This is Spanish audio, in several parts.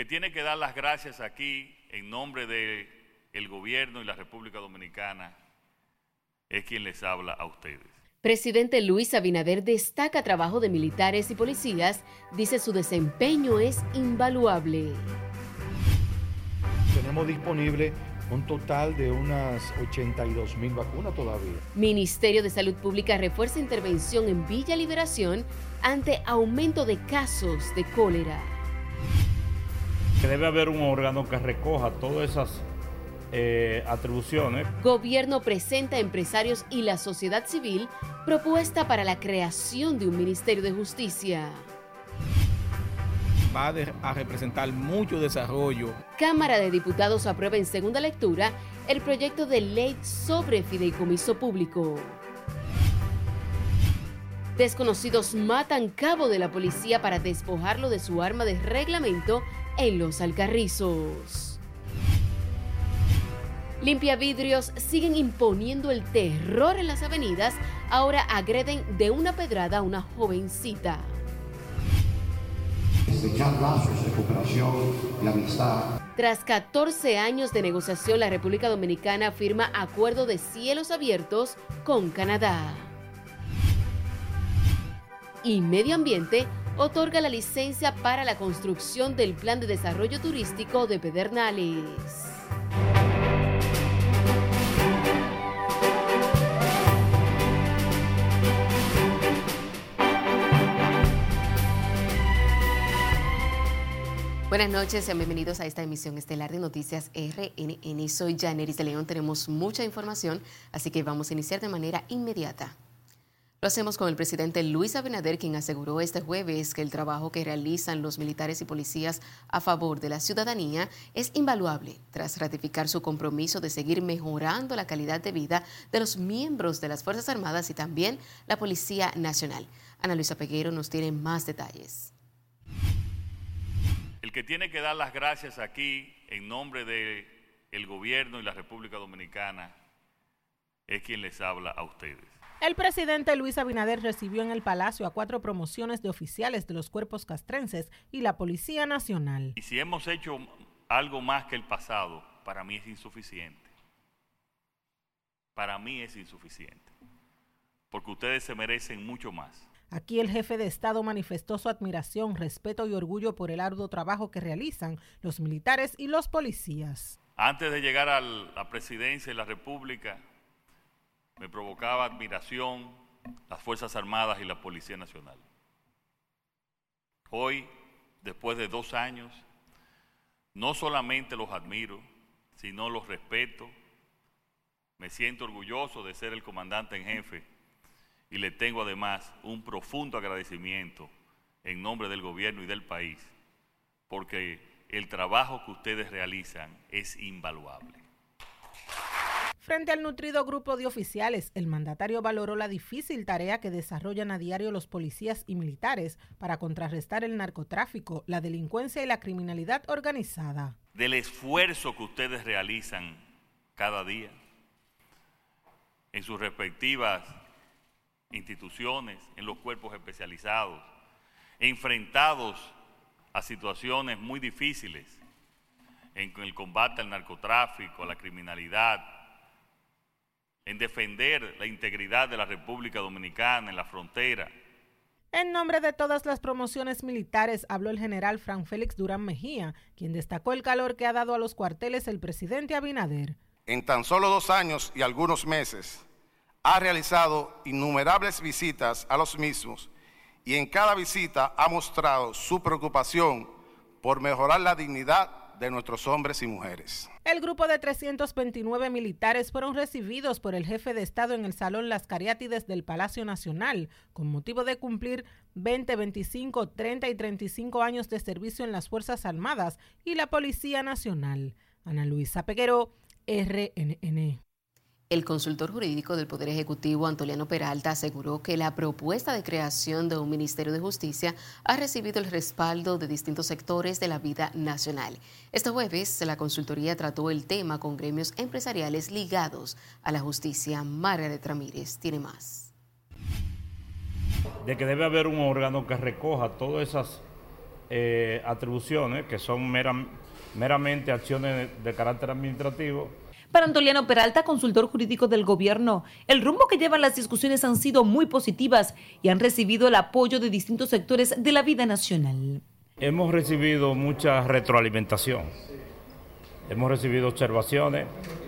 que tiene que dar las gracias aquí en nombre del el gobierno y la República Dominicana es quien les habla a ustedes. Presidente Luis Abinader destaca trabajo de militares y policías, dice su desempeño es invaluable. Tenemos disponible un total de unas 82 mil vacunas todavía. Ministerio de Salud Pública refuerza intervención en Villa Liberación ante aumento de casos de cólera. Que debe haber un órgano que recoja todas esas eh, atribuciones. Gobierno presenta a empresarios y la sociedad civil propuesta para la creación de un Ministerio de Justicia. Va a representar mucho desarrollo. Cámara de Diputados aprueba en segunda lectura el proyecto de ley sobre fideicomiso público. Desconocidos matan cabo de la policía para despojarlo de su arma de reglamento en los Alcarrizos. Limpia vidrios siguen imponiendo el terror en las avenidas, ahora agreden de una pedrada a una jovencita. lazos de cooperación y amistad. Tras 14 años de negociación, la República Dominicana firma acuerdo de cielos abiertos con Canadá. Y Medio Ambiente otorga la licencia para la construcción del Plan de Desarrollo Turístico de Pedernales. Buenas noches, sean bienvenidos a esta emisión estelar de Noticias RNN. Soy Janeris de León, tenemos mucha información, así que vamos a iniciar de manera inmediata. Lo hacemos con el presidente Luis Abinader, quien aseguró este jueves que el trabajo que realizan los militares y policías a favor de la ciudadanía es invaluable, tras ratificar su compromiso de seguir mejorando la calidad de vida de los miembros de las Fuerzas Armadas y también la Policía Nacional. Ana Luisa Peguero nos tiene más detalles. El que tiene que dar las gracias aquí en nombre del gobierno y la República Dominicana es quien les habla a ustedes. El presidente Luis Abinader recibió en el Palacio a cuatro promociones de oficiales de los cuerpos castrenses y la Policía Nacional. Y si hemos hecho algo más que el pasado, para mí es insuficiente. Para mí es insuficiente. Porque ustedes se merecen mucho más. Aquí el jefe de Estado manifestó su admiración, respeto y orgullo por el arduo trabajo que realizan los militares y los policías. Antes de llegar a la presidencia de la República, me provocaba admiración las Fuerzas Armadas y la Policía Nacional. Hoy, después de dos años, no solamente los admiro, sino los respeto. Me siento orgulloso de ser el comandante en jefe y le tengo además un profundo agradecimiento en nombre del gobierno y del país, porque el trabajo que ustedes realizan es invaluable. Frente al nutrido grupo de oficiales, el mandatario valoró la difícil tarea que desarrollan a diario los policías y militares para contrarrestar el narcotráfico, la delincuencia y la criminalidad organizada. Del esfuerzo que ustedes realizan cada día en sus respectivas instituciones, en los cuerpos especializados, enfrentados a situaciones muy difíciles en el combate al narcotráfico, a la criminalidad, en defender la integridad de la República Dominicana en la frontera. En nombre de todas las promociones militares habló el general Fran Félix Durán Mejía, quien destacó el calor que ha dado a los cuarteles el presidente Abinader. En tan solo dos años y algunos meses, ha realizado innumerables visitas a los mismos y en cada visita ha mostrado su preocupación por mejorar la dignidad de nuestros hombres y mujeres. El grupo de 329 militares fueron recibidos por el jefe de Estado en el Salón Las Cariátides del Palacio Nacional con motivo de cumplir 20, 25, 30 y 35 años de servicio en las Fuerzas Armadas y la Policía Nacional. Ana Luisa Peguero, RNN. El consultor jurídico del Poder Ejecutivo, Antoliano Peralta, aseguró que la propuesta de creación de un Ministerio de Justicia ha recibido el respaldo de distintos sectores de la vida nacional. Este jueves, la consultoría trató el tema con gremios empresariales ligados a la justicia. Margaret Ramírez tiene más. De que debe haber un órgano que recoja todas esas eh, atribuciones que son meramente acciones de carácter administrativo. Para Antoliano Peralta, consultor jurídico del gobierno, el rumbo que llevan las discusiones han sido muy positivas y han recibido el apoyo de distintos sectores de la vida nacional. Hemos recibido mucha retroalimentación, hemos recibido observaciones,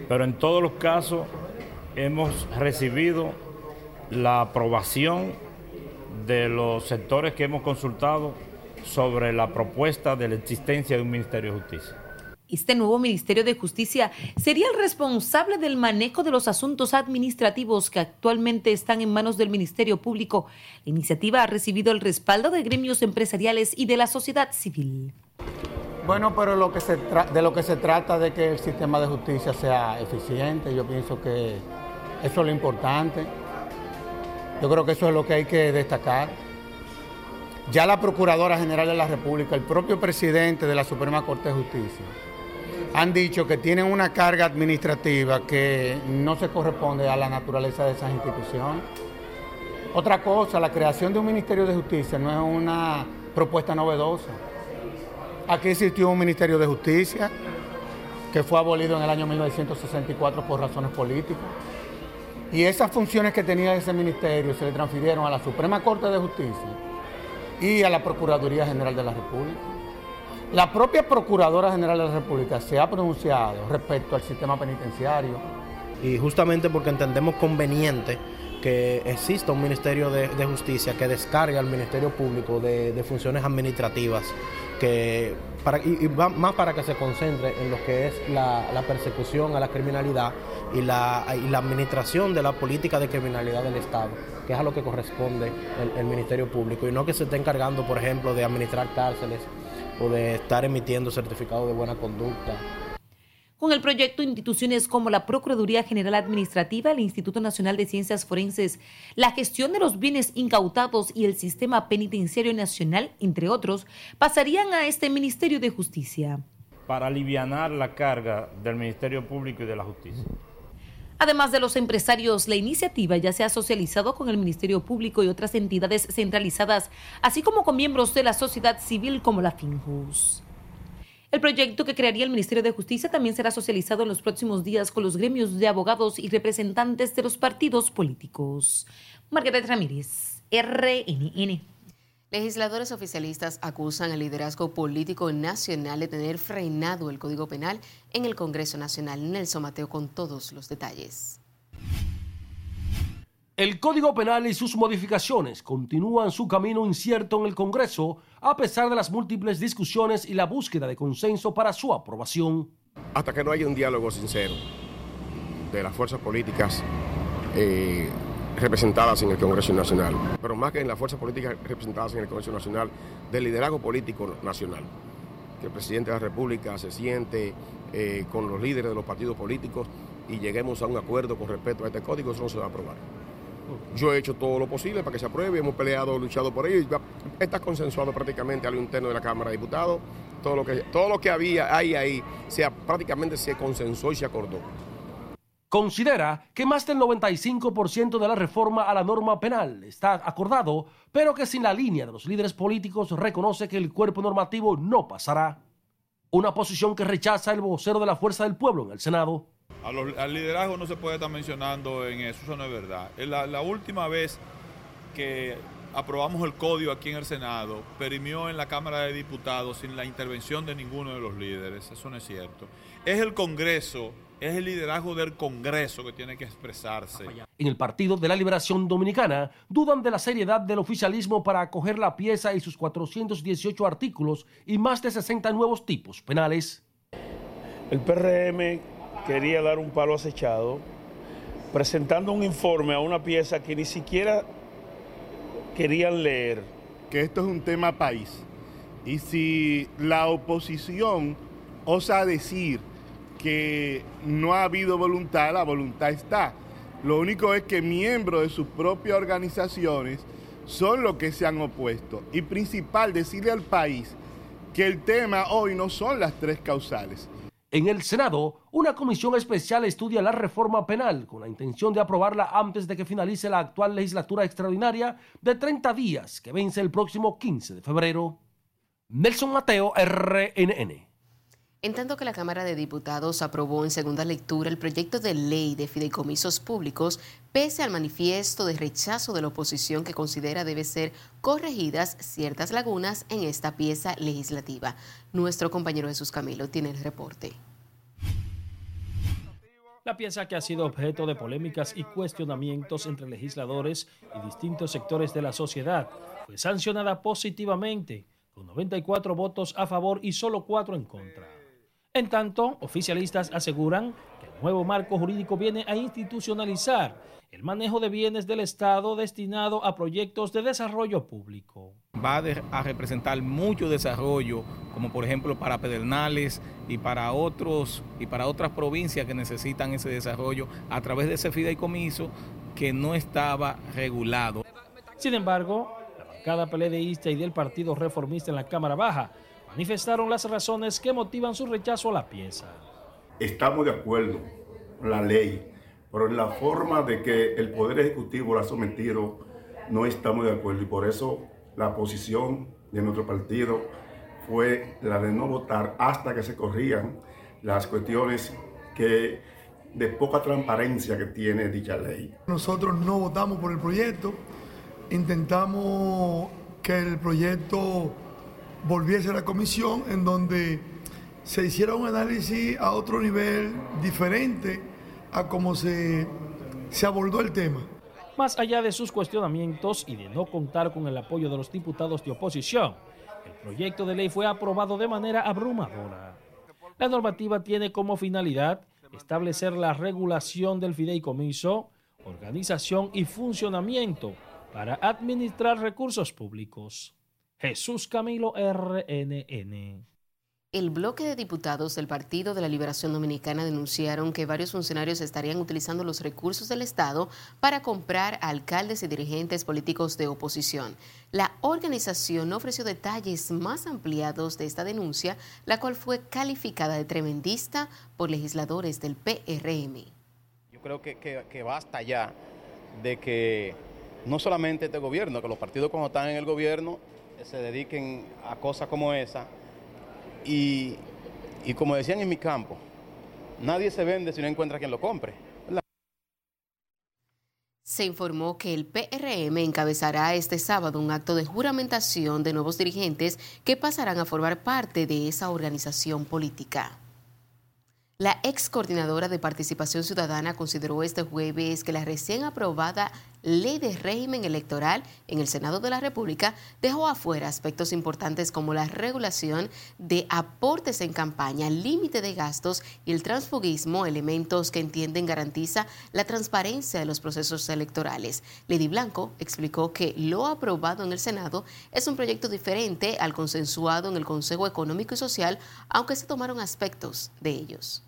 pero en todos los casos hemos recibido la aprobación de los sectores que hemos consultado sobre la propuesta de la existencia de un Ministerio de Justicia. Este nuevo Ministerio de Justicia sería el responsable del manejo de los asuntos administrativos que actualmente están en manos del Ministerio Público. La iniciativa ha recibido el respaldo de gremios empresariales y de la sociedad civil. Bueno, pero de lo que se trata de que el sistema de justicia sea eficiente, yo pienso que eso es lo importante. Yo creo que eso es lo que hay que destacar. Ya la Procuradora General de la República, el propio presidente de la Suprema Corte de Justicia, han dicho que tienen una carga administrativa que no se corresponde a la naturaleza de esas instituciones. Otra cosa, la creación de un Ministerio de Justicia no es una propuesta novedosa. Aquí existió un Ministerio de Justicia que fue abolido en el año 1964 por razones políticas. Y esas funciones que tenía ese ministerio se le transfirieron a la Suprema Corte de Justicia y a la Procuraduría General de la República. La propia Procuradora General de la República se ha pronunciado respecto al sistema penitenciario. Y justamente porque entendemos conveniente que exista un Ministerio de, Justicia que descargue al Ministerio Público de, funciones administrativas que para, y, más para que se concentre en lo que es la, persecución a la criminalidad y la, administración de la política de criminalidad del Estado, que es a lo que corresponde el Ministerio Público, y no que se esté encargando, por ejemplo, de administrar cárceles o de estar emitiendo certificados de buena conducta. Con el proyecto, instituciones como la Procuraduría General Administrativa, el Instituto Nacional de Ciencias Forenses, la gestión de los bienes incautados y el Sistema Penitenciario Nacional, entre otros, pasarían a este Ministerio de Justicia. Para aliviar la carga del Ministerio Público y de la Justicia. Además de los empresarios, la iniciativa ya se ha socializado con el Ministerio Público y otras entidades centralizadas, así como con miembros de la sociedad civil como la FINJUS. El proyecto que crearía el Ministerio de Justicia también será socializado en los próximos días con los gremios de abogados y representantes de los partidos políticos. Margaret Ramírez, RNN. Legisladores oficialistas acusan al liderazgo político nacional de tener frenado el Código Penal en el Congreso Nacional. Nelson Mateo con todos los detalles. El Código Penal y sus modificaciones continúan su camino incierto en el Congreso a pesar de las múltiples discusiones y la búsqueda de consenso para su aprobación. Hasta que no haya un diálogo sincero de las fuerzas políticas eh, representadas en el Congreso Nacional, pero más que en las fuerzas políticas representadas en el Congreso Nacional, del liderazgo político nacional. Que el presidente de la República se siente eh, con los líderes de los partidos políticos y lleguemos a un acuerdo con respecto a este código, eso no se va a aprobar. Yo he hecho todo lo posible para que se apruebe, hemos peleado, luchado por ello, está consensuado prácticamente a lo interno de la Cámara de Diputados, todo lo que, todo lo que había ahí, ahí, se, prácticamente se consensuó y se acordó considera que más del 95% de la reforma a la norma penal está acordado, pero que sin la línea de los líderes políticos reconoce que el cuerpo normativo no pasará. Una posición que rechaza el vocero de la Fuerza del Pueblo en el Senado. al liderazgo no se puede estar mencionando en eso, eso no es verdad. La, la última vez que aprobamos el código aquí en el Senado, perimió en la Cámara de Diputados sin la intervención de ninguno de los líderes, eso no es cierto. Es el Congreso es el liderazgo del Congreso que tiene que expresarse. En el Partido de la Liberación Dominicana dudan de la seriedad del oficialismo para acoger la pieza y sus 418 artículos y más de 60 nuevos tipos penales. El PRM quería dar un palo acechado presentando un informe a una pieza que ni siquiera querían leer. Que esto es un tema país. Y si la oposición osa decir que no ha habido voluntad, la voluntad está. Lo único es que miembros de sus propias organizaciones son los que se han opuesto. Y principal, decirle al país que el tema hoy no son las tres causales. En el Senado, una comisión especial estudia la reforma penal con la intención de aprobarla antes de que finalice la actual legislatura extraordinaria de 30 días que vence el próximo 15 de febrero. Nelson Mateo, RNN. En tanto que la Cámara de Diputados aprobó en segunda lectura el proyecto de ley de fideicomisos públicos, pese al manifiesto de rechazo de la oposición que considera debe ser corregidas ciertas lagunas en esta pieza legislativa. Nuestro compañero Jesús Camilo tiene el reporte. La pieza que ha sido objeto de polémicas y cuestionamientos entre legisladores y distintos sectores de la sociedad fue sancionada positivamente, con 94 votos a favor y solo 4 en contra. En tanto, oficialistas aseguran que el nuevo marco jurídico viene a institucionalizar el manejo de bienes del Estado destinado a proyectos de desarrollo público. Va a representar mucho desarrollo, como por ejemplo para Pedernales y para otros y para otras provincias que necesitan ese desarrollo a través de ese fideicomiso que no estaba regulado. Sin embargo, la bancada peledeísta y del Partido Reformista en la Cámara Baja manifestaron las razones que motivan su rechazo a la pieza. Estamos de acuerdo con la ley, pero en la forma de que el Poder Ejecutivo la ha sometido no estamos de acuerdo y por eso la posición de nuestro partido fue la de no votar hasta que se corrían las cuestiones que de poca transparencia que tiene dicha ley. Nosotros no votamos por el proyecto, intentamos que el proyecto volviese a la comisión en donde se hiciera un análisis a otro nivel diferente a cómo se, se abordó el tema. Más allá de sus cuestionamientos y de no contar con el apoyo de los diputados de oposición, el proyecto de ley fue aprobado de manera abrumadora. La normativa tiene como finalidad establecer la regulación del fideicomiso, organización y funcionamiento para administrar recursos públicos. Jesús Camilo RNN. El bloque de diputados del Partido de la Liberación Dominicana denunciaron que varios funcionarios estarían utilizando los recursos del Estado para comprar a alcaldes y dirigentes políticos de oposición. La organización no ofreció detalles más ampliados de esta denuncia, la cual fue calificada de tremendista por legisladores del PRM. Yo creo que, que basta ya de que no solamente este gobierno, que los partidos cuando están en el gobierno se dediquen a cosas como esa. Y, y como decían en mi campo, nadie se vende si no encuentra quien lo compre. Se informó que el PRM encabezará este sábado un acto de juramentación de nuevos dirigentes que pasarán a formar parte de esa organización política. La ex coordinadora de participación ciudadana consideró este jueves que la recién aprobada ley de régimen electoral en el Senado de la República dejó afuera aspectos importantes como la regulación de aportes en campaña, límite de gastos y el transfugismo, elementos que entienden garantiza la transparencia de los procesos electorales. Lady Blanco explicó que lo aprobado en el Senado es un proyecto diferente al consensuado en el Consejo Económico y Social, aunque se tomaron aspectos de ellos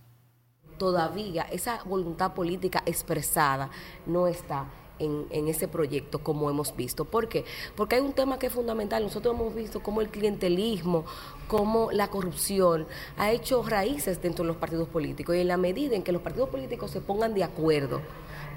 todavía esa voluntad política expresada no está en, ese proyecto como hemos visto. ¿Por qué? Porque hay un tema que es fundamental. Nosotros hemos visto cómo el clientelismo, cómo la corrupción ha hecho raíces dentro de los partidos políticos y en la medida en que los partidos políticos se pongan de acuerdo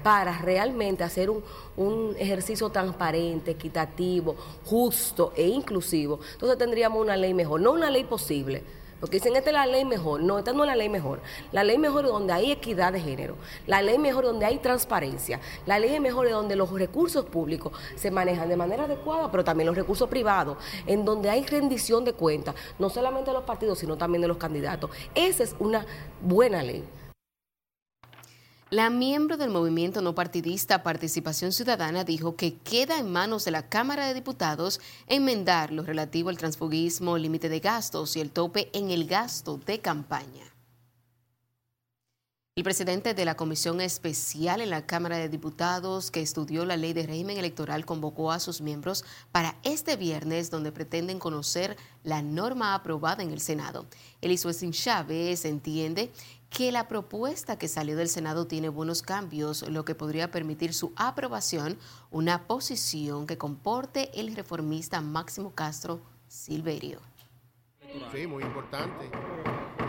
para realmente hacer un, un ejercicio transparente, equitativo, justo e inclusivo, entonces tendríamos una ley mejor, no una ley posible porque dicen, esta es la ley mejor. No, esta no es la ley mejor. La ley mejor es donde hay equidad de género. La ley mejor es donde hay transparencia. La ley mejor es donde los recursos públicos se manejan de manera adecuada, pero también los recursos privados, en donde hay rendición de cuentas, no solamente de los partidos, sino también de los candidatos. Esa es una buena ley. La miembro del movimiento no partidista Participación Ciudadana dijo que queda en manos de la Cámara de Diputados enmendar lo relativo al transfugismo, límite de gastos y el tope en el gasto de campaña. El presidente de la Comisión Especial en la Cámara de Diputados que estudió la ley de régimen electoral convocó a sus miembros para este viernes donde pretenden conocer la norma aprobada en el Senado. Elisuesín Chávez entiende que la propuesta que salió del Senado tiene buenos cambios, lo que podría permitir su aprobación, una posición que comporte el reformista Máximo Castro Silverio. Sí, muy importante.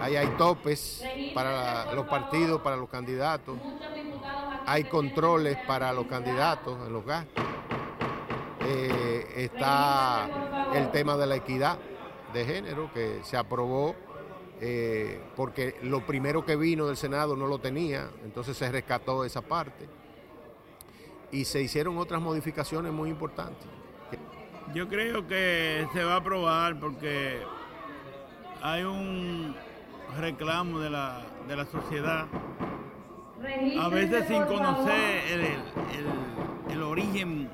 Ahí hay topes para los partidos, para los candidatos. Hay controles para los candidatos en los gastos. Eh, está el tema de la equidad de género que se aprobó eh, porque lo primero que vino del Senado no lo tenía, entonces se rescató esa parte y se hicieron otras modificaciones muy importantes. Yo creo que se va a aprobar porque hay un reclamo de la, de la sociedad, a veces sin conocer el, el, origen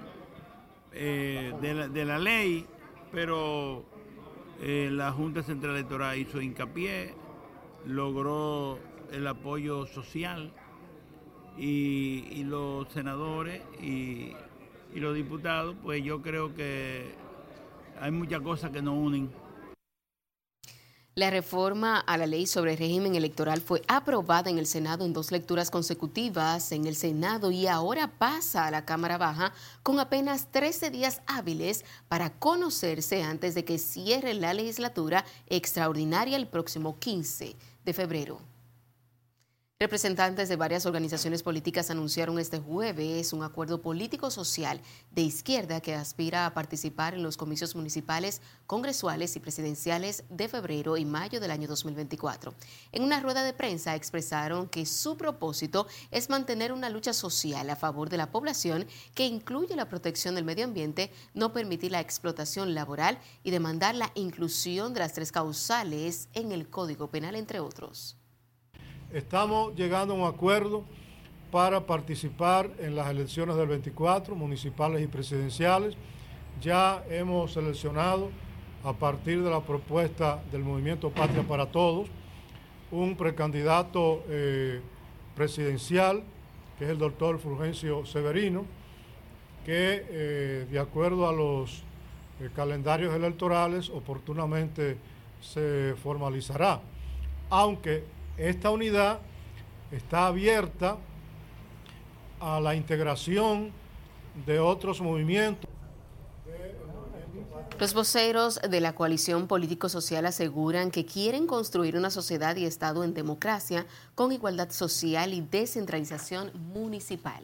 eh, de, la, de, la, ley, pero eh, la Junta Central Electoral hizo hincapié, logró el apoyo social y, los senadores y los diputados, pues yo creo que hay muchas cosas que nos unen. La reforma a la ley sobre el régimen electoral fue aprobada en el Senado en dos lecturas consecutivas en el Senado y ahora pasa a la Cámara Baja con apenas 13 días hábiles para conocerse antes de que cierre la legislatura extraordinaria el próximo 15 de febrero. Representantes de varias organizaciones políticas anunciaron este jueves un acuerdo político-social de izquierda que aspira a participar en los comicios municipales, congresuales y presidenciales de febrero y mayo del año 2024. En una rueda de prensa expresaron que su propósito es mantener una lucha social a favor de la población que incluye la protección del medio ambiente, no permitir la explotación laboral y demandar la inclusión de las tres causales en el Código Penal, entre otros. Estamos llegando a un acuerdo para participar en las elecciones del 24, municipales y presidenciales. Ya hemos seleccionado, a partir de la propuesta del Movimiento Patria para Todos, un precandidato eh, presidencial, que es el doctor Fulgencio Severino, que eh, de acuerdo a los eh, calendarios electorales oportunamente se formalizará, aunque esta unidad está abierta a la integración de otros movimientos. Los voceros de la coalición político-social aseguran que quieren construir una sociedad y Estado en democracia con igualdad social y descentralización municipal.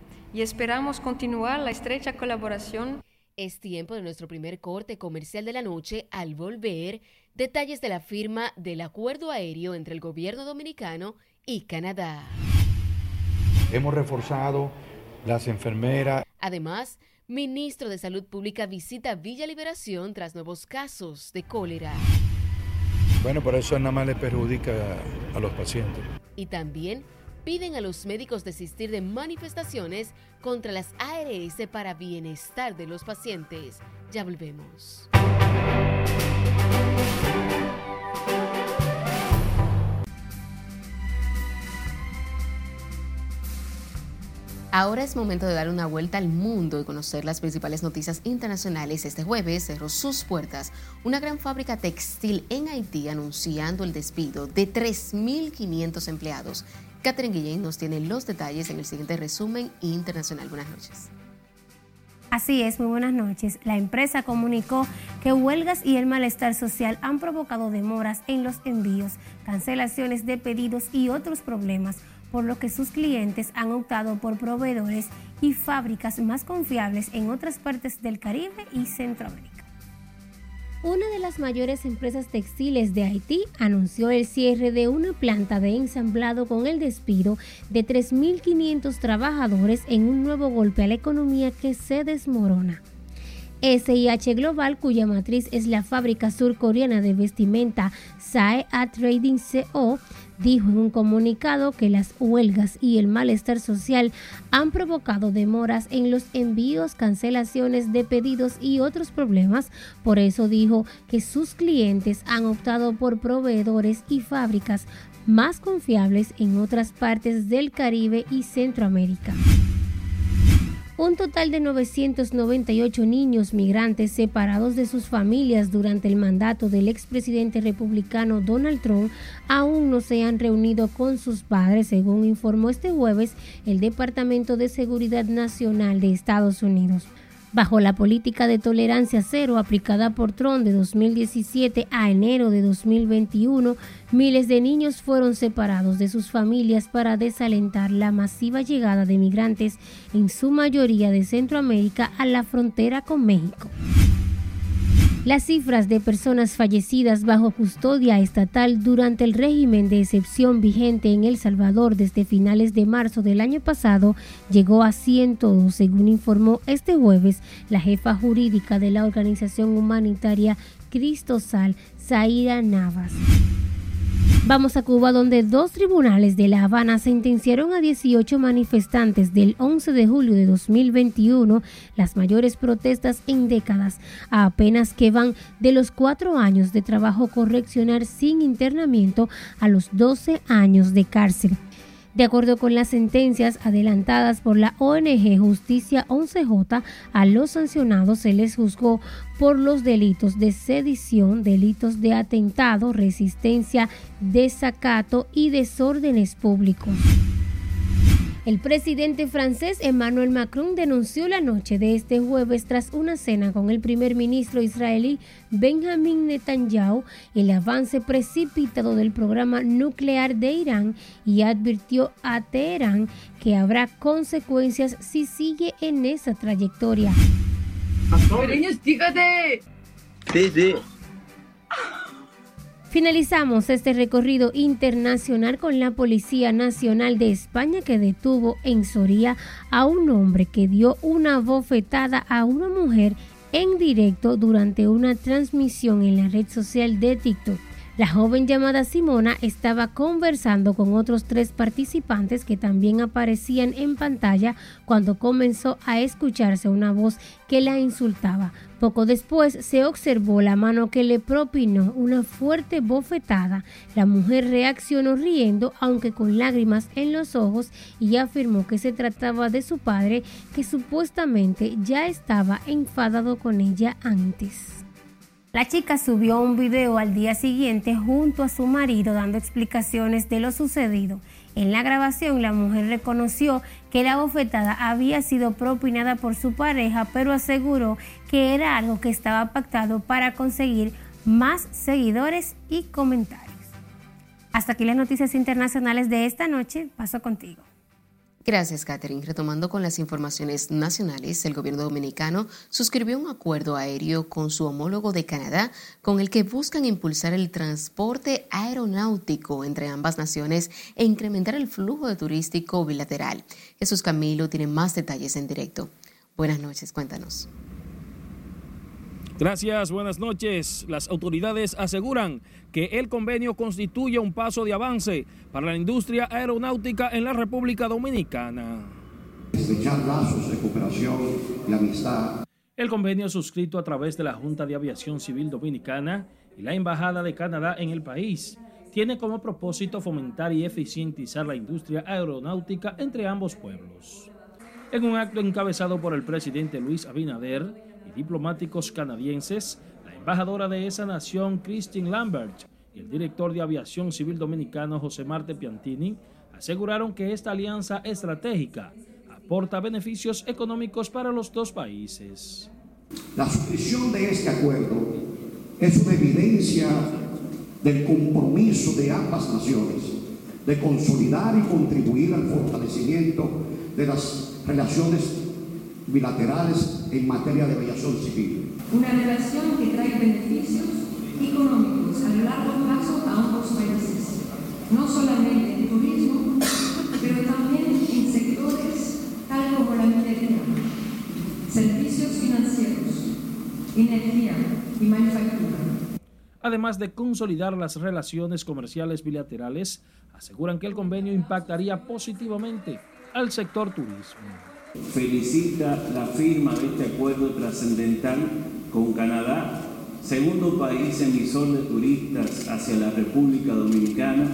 y esperamos continuar la estrecha colaboración. Es tiempo de nuestro primer corte comercial de la noche. Al volver, detalles de la firma del acuerdo aéreo entre el gobierno dominicano y Canadá. Hemos reforzado las enfermeras. Además, ministro de Salud Pública visita Villa Liberación tras nuevos casos de cólera. Bueno, por eso nada más le perjudica a los pacientes. Y también piden a los médicos desistir de manifestaciones contra las ARS para bienestar de los pacientes. Ya volvemos. Ahora es momento de dar una vuelta al mundo y conocer las principales noticias internacionales. Este jueves cerró sus puertas una gran fábrica textil en Haití anunciando el despido de 3.500 empleados Catherine Guillén nos tiene los detalles en el siguiente resumen internacional. Buenas noches. Así es, muy buenas noches. La empresa comunicó que huelgas y el malestar social han provocado demoras en los envíos, cancelaciones de pedidos y otros problemas, por lo que sus clientes han optado por proveedores y fábricas más confiables en otras partes del Caribe y Centroamérica. Una de las mayores empresas textiles de Haití anunció el cierre de una planta de ensamblado con el despido de 3.500 trabajadores en un nuevo golpe a la economía que se desmorona. SIH Global, cuya matriz es la fábrica surcoreana de vestimenta Sae Trading Co., dijo en un comunicado que las huelgas y el malestar social han provocado demoras en los envíos, cancelaciones de pedidos y otros problemas. Por eso dijo que sus clientes han optado por proveedores y fábricas más confiables en otras partes del Caribe y Centroamérica. Un total de 998 niños migrantes separados de sus familias durante el mandato del expresidente republicano Donald Trump aún no se han reunido con sus padres, según informó este jueves el Departamento de Seguridad Nacional de Estados Unidos. Bajo la política de tolerancia cero aplicada por Trump de 2017 a enero de 2021, miles de niños fueron separados de sus familias para desalentar la masiva llegada de migrantes, en su mayoría de Centroamérica, a la frontera con México. Las cifras de personas fallecidas bajo custodia estatal durante el régimen de excepción vigente en El Salvador desde finales de marzo del año pasado llegó a 102, según informó este jueves la jefa jurídica de la organización humanitaria Cristosal, Zaira Navas. Vamos a Cuba, donde dos tribunales de La Habana sentenciaron a 18 manifestantes del 11 de julio de 2021, las mayores protestas en décadas, a apenas que van de los cuatro años de trabajo correccional sin internamiento a los 12 años de cárcel. De acuerdo con las sentencias adelantadas por la ONG Justicia 11J, a los sancionados se les juzgó por los delitos de sedición, delitos de atentado, resistencia, desacato y desórdenes públicos. El presidente francés Emmanuel Macron denunció la noche de este jueves tras una cena con el primer ministro israelí Benjamin Netanyahu el avance precipitado del programa nuclear de Irán y advirtió a Teherán que habrá consecuencias si sigue en esa trayectoria. Sí, sí. Finalizamos este recorrido internacional con la Policía Nacional de España que detuvo en Soria a un hombre que dio una bofetada a una mujer en directo durante una transmisión en la red social de TikTok. La joven llamada Simona estaba conversando con otros tres participantes que también aparecían en pantalla cuando comenzó a escucharse una voz que la insultaba. Poco después se observó la mano que le propinó una fuerte bofetada. La mujer reaccionó riendo, aunque con lágrimas en los ojos, y afirmó que se trataba de su padre, que supuestamente ya estaba enfadado con ella antes. La chica subió un video al día siguiente junto a su marido dando explicaciones de lo sucedido. En la grabación la mujer reconoció que la bofetada había sido propinada por su pareja, pero aseguró que era algo que estaba pactado para conseguir más seguidores y comentarios. Hasta aquí las noticias internacionales de esta noche. Paso contigo. Gracias, Catherine. Retomando con las informaciones nacionales, el gobierno dominicano suscribió un acuerdo aéreo con su homólogo de Canadá con el que buscan impulsar el transporte aeronáutico entre ambas naciones e incrementar el flujo turístico bilateral. Jesús Camilo tiene más detalles en directo. Buenas noches, cuéntanos. Gracias, buenas noches. Las autoridades aseguran que el convenio constituye un paso de avance para la industria aeronáutica en la República Dominicana. lazos de cooperación y amistad. El convenio suscrito a través de la Junta de Aviación Civil Dominicana y la Embajada de Canadá en el país tiene como propósito fomentar y eficientizar la industria aeronáutica entre ambos pueblos. En un acto encabezado por el presidente Luis Abinader, diplomáticos canadienses, la embajadora de esa nación, Christine Lambert, y el director de Aviación Civil Dominicano, José Marte Piantini, aseguraron que esta alianza estratégica aporta beneficios económicos para los dos países. La suscripción de este acuerdo es una evidencia del compromiso de ambas naciones de consolidar y contribuir al fortalecimiento de las relaciones bilaterales en materia de aviación civil. Una relación que trae beneficios económicos a largo plazo a ambos países, no solamente en turismo, pero también en sectores tal como la minería, servicios financieros, energía y manufactura. Además de consolidar las relaciones comerciales bilaterales, aseguran que el convenio impactaría positivamente al sector turismo felicita la firma de este acuerdo trascendental con Canadá, segundo país emisor de turistas hacia la República Dominicana,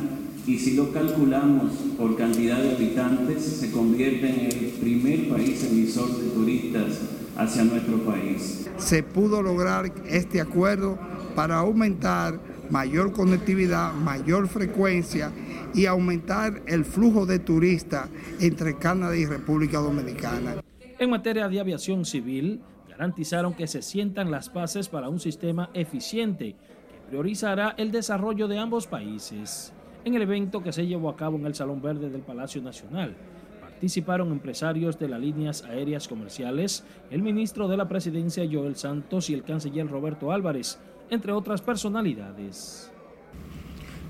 y si lo calculamos por cantidad de habitantes, se convierte en el primer país emisor de turistas hacia nuestro país. Se pudo lograr este acuerdo para aumentar mayor conectividad, mayor frecuencia y aumentar el flujo de turistas entre Canadá y República Dominicana. En materia de aviación civil, garantizaron que se sientan las bases para un sistema eficiente que priorizará el desarrollo de ambos países. En el evento que se llevó a cabo en el Salón Verde del Palacio Nacional, participaron empresarios de las líneas aéreas comerciales, el ministro de la Presidencia Joel Santos y el canciller Roberto Álvarez, entre otras personalidades.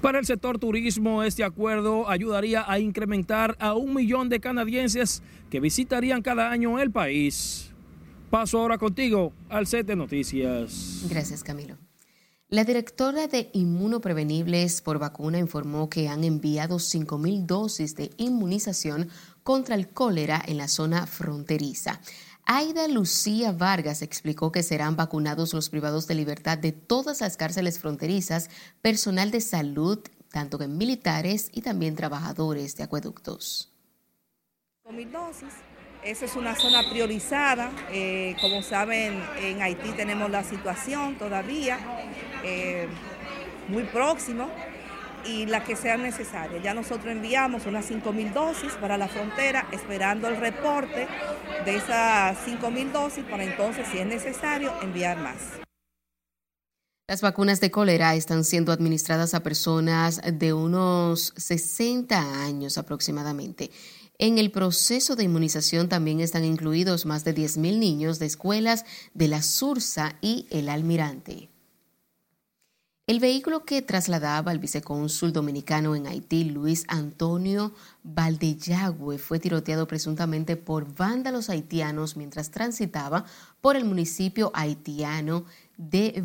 Para el sector turismo, este acuerdo ayudaría a incrementar a un millón de canadienses que visitarían cada año el país. Paso ahora contigo al set de noticias. Gracias, Camilo. La directora de Inmunoprevenibles por Vacuna informó que han enviado 5.000 dosis de inmunización contra el cólera en la zona fronteriza. Aida Lucía Vargas explicó que serán vacunados los privados de libertad de todas las cárceles fronterizas, personal de salud, tanto que militares y también trabajadores de acueductos. dosis. Esa es una zona priorizada. Eh, como saben, en Haití tenemos la situación todavía eh, muy próximo y la que sea necesaria. Ya nosotros enviamos unas 5.000 dosis para la frontera, esperando el reporte de esas 5.000 dosis para entonces, si es necesario, enviar más. Las vacunas de cólera están siendo administradas a personas de unos 60 años aproximadamente. En el proceso de inmunización también están incluidos más de 10.000 niños de escuelas de la Sursa y el Almirante. El vehículo que trasladaba al vicecónsul dominicano en Haití, Luis Antonio Valdellagüe, fue tiroteado presuntamente por vándalos haitianos mientras transitaba por el municipio haitiano de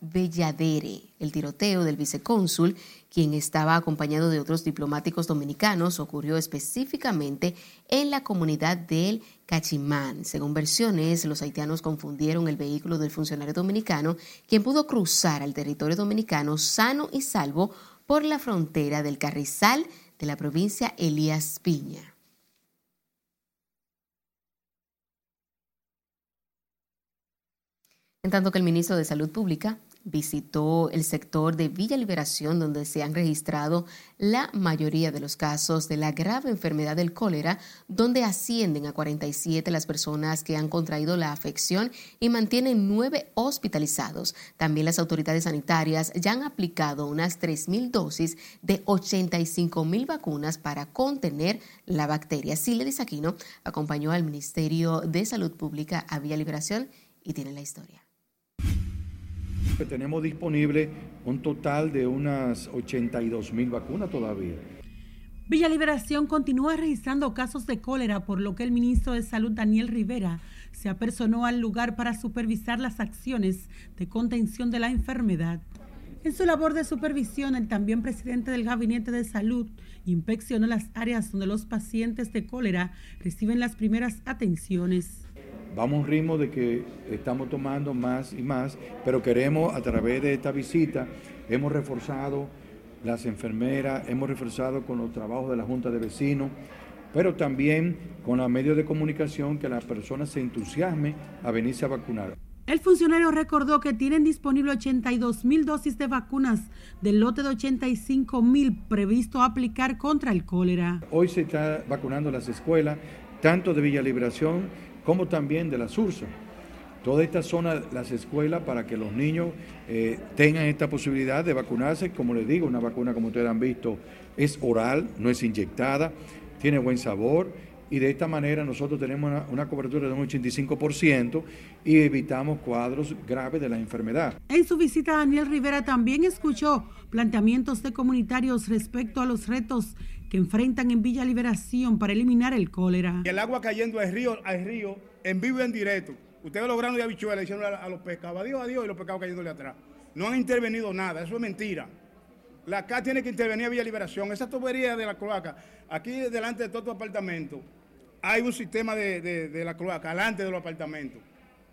Belladere. El tiroteo del vicecónsul, quien estaba acompañado de otros diplomáticos dominicanos, ocurrió específicamente en la comunidad del Cachimán. Según versiones, los haitianos confundieron el vehículo del funcionario dominicano, quien pudo cruzar al territorio dominicano sano y salvo por la frontera del Carrizal de la provincia Elías Piña. En tanto que el ministro de Salud Pública, visitó el sector de Villa Liberación, donde se han registrado la mayoría de los casos de la grave enfermedad del cólera, donde ascienden a 47 las personas que han contraído la afección y mantienen nueve hospitalizados. También las autoridades sanitarias ya han aplicado unas 3.000 dosis de 85.000 vacunas para contener la bacteria. Siledis Aquino acompañó al Ministerio de Salud Pública a Villa Liberación y tiene la historia tenemos disponible un total de unas 82 mil vacunas todavía. Villa Liberación continúa registrando casos de cólera, por lo que el ministro de Salud, Daniel Rivera, se apersonó al lugar para supervisar las acciones de contención de la enfermedad. En su labor de supervisión, el también presidente del Gabinete de Salud inspeccionó las áreas donde los pacientes de cólera reciben las primeras atenciones. Vamos a un ritmo de que estamos tomando más y más, pero queremos a través de esta visita, hemos reforzado las enfermeras, hemos reforzado con los trabajos de la Junta de Vecinos, pero también con los medios de comunicación que las personas se entusiasmen a venirse a vacunar. El funcionario recordó que tienen disponible 82 mil dosis de vacunas del lote de 85 mil previsto aplicar contra el cólera. Hoy se está vacunando las escuelas, tanto de Villa Liberación como también de la SURSA. Toda esta zona, las escuelas, para que los niños eh, tengan esta posibilidad de vacunarse. Como les digo, una vacuna, como ustedes han visto, es oral, no es inyectada, tiene buen sabor y de esta manera nosotros tenemos una, una, cobertura de un 85% y evitamos cuadros graves de la enfermedad. En su visita, Daniel Rivera también escuchó planteamientos de comunitarios respecto a los retos que enfrentan en Villa Liberación para eliminar el cólera. El agua cayendo al río, al río en vivo y en directo. Ustedes lograron de habichuelas, hicieron a, los pescados, adiós, adiós, y los pescados cayéndole atrás. No han intervenido nada, eso es mentira. La CA tiene que intervenir a Villa Liberación. Esa tubería de la cloaca, aquí delante de todo tu apartamento, hay un sistema de, la cloaca, delante de los apartamentos.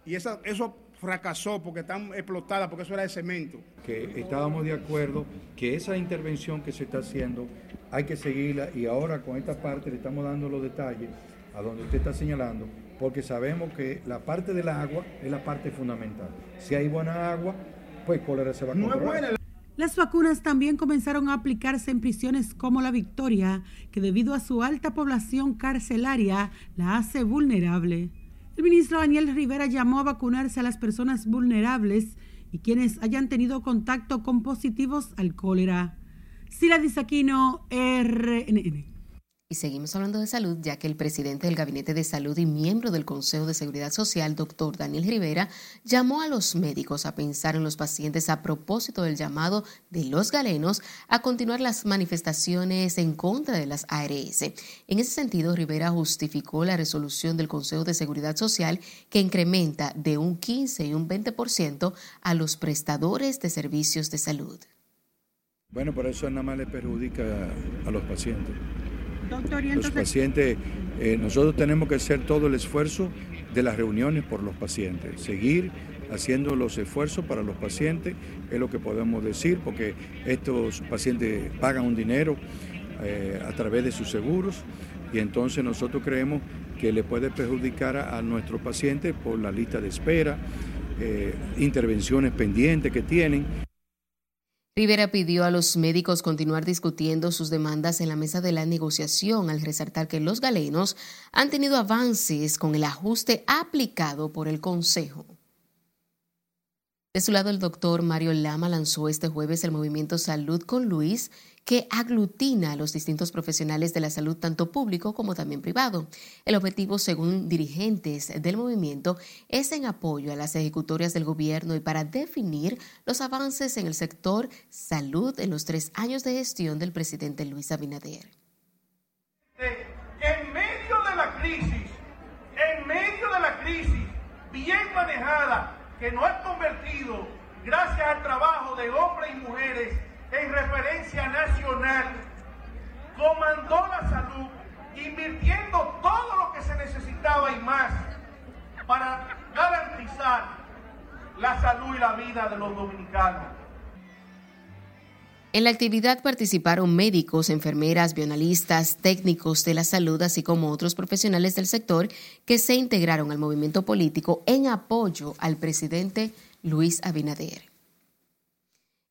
Y esos fracasó porque están explotadas, porque eso era de cemento. Que estábamos de acuerdo que esa intervención que se está haciendo hay que seguirla y ahora con esta parte le estamos dando los detalles a donde usted está señalando, porque sabemos que la parte del agua es la parte fundamental. Si hay buena agua, pues cólera se va a controlar. Las vacunas también comenzaron a aplicarse en prisiones como La Victoria, que debido a su alta población carcelaria la hace vulnerable. El ministro Daniel Rivera llamó a vacunarse a las personas vulnerables y quienes hayan tenido contacto con positivos al cólera. Sila Disaquino, RNN. Y seguimos hablando de salud, ya que el presidente del Gabinete de Salud y miembro del Consejo de Seguridad Social, doctor Daniel Rivera, llamó a los médicos a pensar en los pacientes a propósito del llamado de los galenos a continuar las manifestaciones en contra de las ARS. En ese sentido, Rivera justificó la resolución del Consejo de Seguridad Social que incrementa de un 15 y un 20% a los prestadores de servicios de salud. Bueno, por eso nada más le perjudica a los pacientes. Los pacientes, eh, nosotros tenemos que hacer todo el esfuerzo de las reuniones por los pacientes, seguir haciendo los esfuerzos para los pacientes, es lo que podemos decir, porque estos pacientes pagan un dinero eh, a través de sus seguros y entonces nosotros creemos que le puede perjudicar a, nuestros pacientes por la lista de espera, eh, intervenciones pendientes que tienen. Rivera pidió a los médicos continuar discutiendo sus demandas en la mesa de la negociación al resaltar que los galenos han tenido avances con el ajuste aplicado por el Consejo. De su lado, el doctor Mario Lama lanzó este jueves el movimiento Salud con Luis, que aglutina a los distintos profesionales de la salud, tanto público como también privado. El objetivo, según dirigentes del movimiento, es en apoyo a las ejecutorias del gobierno y para definir los avances en el sector salud en los tres años de gestión del presidente Luis Abinader. En medio de la crisis, en medio de la crisis, bien manejada, que nos ha convertido, gracias al trabajo de hombres y mujeres, en referencia nacional, comandó la salud, invirtiendo todo lo que se necesitaba y más para garantizar la salud y la vida de los dominicanos. En la actividad participaron médicos, enfermeras, bionalistas, técnicos de la salud, así como otros profesionales del sector que se integraron al movimiento político en apoyo al presidente Luis Abinader.